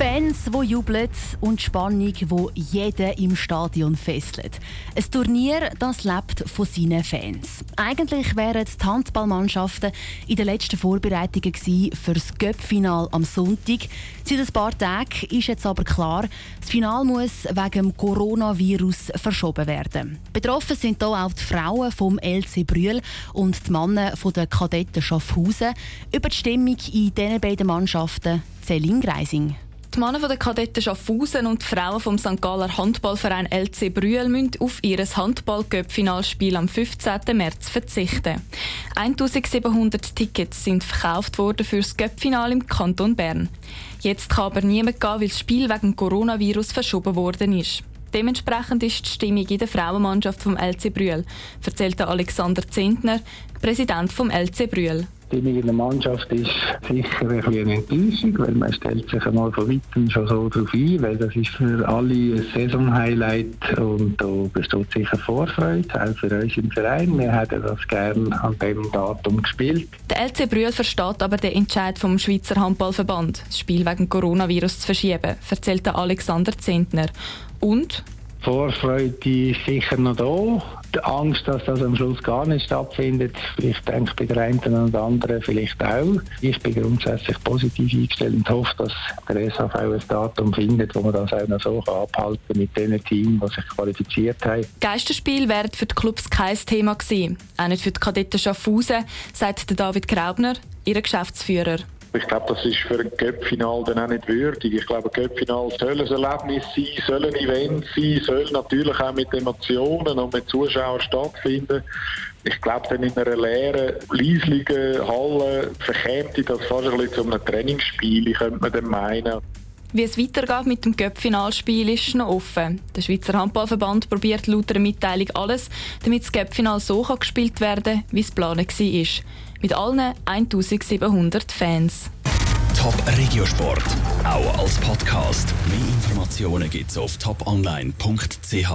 Fans, die jubeln und Spannung, die jeden im Stadion fesselt. Ein Turnier, das lebt von seinen Fans. Eigentlich wären die Handballmannschaften in den letzten Vorbereitungen für das Göppfinal am Sonntag. Seit ein paar Tagen ist jetzt aber klar, das Final muss wegen Coronavirus verschoben werden. Betroffen sind hier auch die Frauen vom LC Brühl und die Männer der Kadetten Schaffhausen. Über die Stimmung in diesen beiden Mannschaften Celine Greising. Die Männer der Kadetten Schaffhausen und die Frauen vom St. Galler Handballverein LC Brühl müssen auf ihr Handball-Göpp-Finalspiel am 15. März verzichten. 1700 Tickets sind verkauft worden für das Göpp-Final im Kanton Bern. Jetzt kann aber niemand gehen, weil das Spiel wegen Coronavirus verschoben worden ist. Dementsprechend ist die Stimmung in der Frauenmannschaft vom LC Brühl, erzählte Alexander Zentner, Präsident vom LC Brühl. Stimmung in der Mannschaft ist sicher ein eine Enttäuschung, weil man stellt sich einmal von weitem schon so darauf ein, weil das ist für alle ein Saisonhighlight und da besteht sicher Vorfreude, auch für uns im Verein. Wir hätten das gerne an diesem Datum gespielt. Der LC Brühl versteht aber den Entscheid vom Schweizer Handballverband, das Spiel wegen Coronavirus zu verschieben, erzählte Alexander Zentner. Und Vorfreude sicher noch da. Die Angst, dass das am Schluss gar nicht stattfindet, ich denke bei der einen und anderen vielleicht auch. Ich bin grundsätzlich positiv eingestellt und hoffe, dass der SAV ein Datum findet, wo man das auch noch so abhalten kann mit den Teams, die sich qualifiziert haben. Geisterspiel wären für die Clubs kein Thema gewesen. Auch nicht für die Kadetten Schaffhausen, sagt David Graubner, ihr Geschäftsführer. Ich glaube, das ist für ein Cup-Final dann auch nicht würdig. Ich glaube, ein Cup-Final soll ein Erlebnis sein, soll ein Event sein, soll natürlich auch mit Emotionen und mit Zuschauern stattfinden. Ich glaube, dann in einer leeren, leislichen Halle verkäme das fast ein bisschen zu einem Trainingsspiel, könnte man dann meinen. Wie es weitergeht mit dem Göpp-Finalspiel ist noch offen. Der Schweizer Handballverband probiert laut einer Mitteilung alles, damit das Göpp-Final so gespielt werden kann, wie es geplant war. Mit allen 1700 Fans. Top Regiosport, auch als Podcast. Mehr Informationen gibt es auf toponline.ch.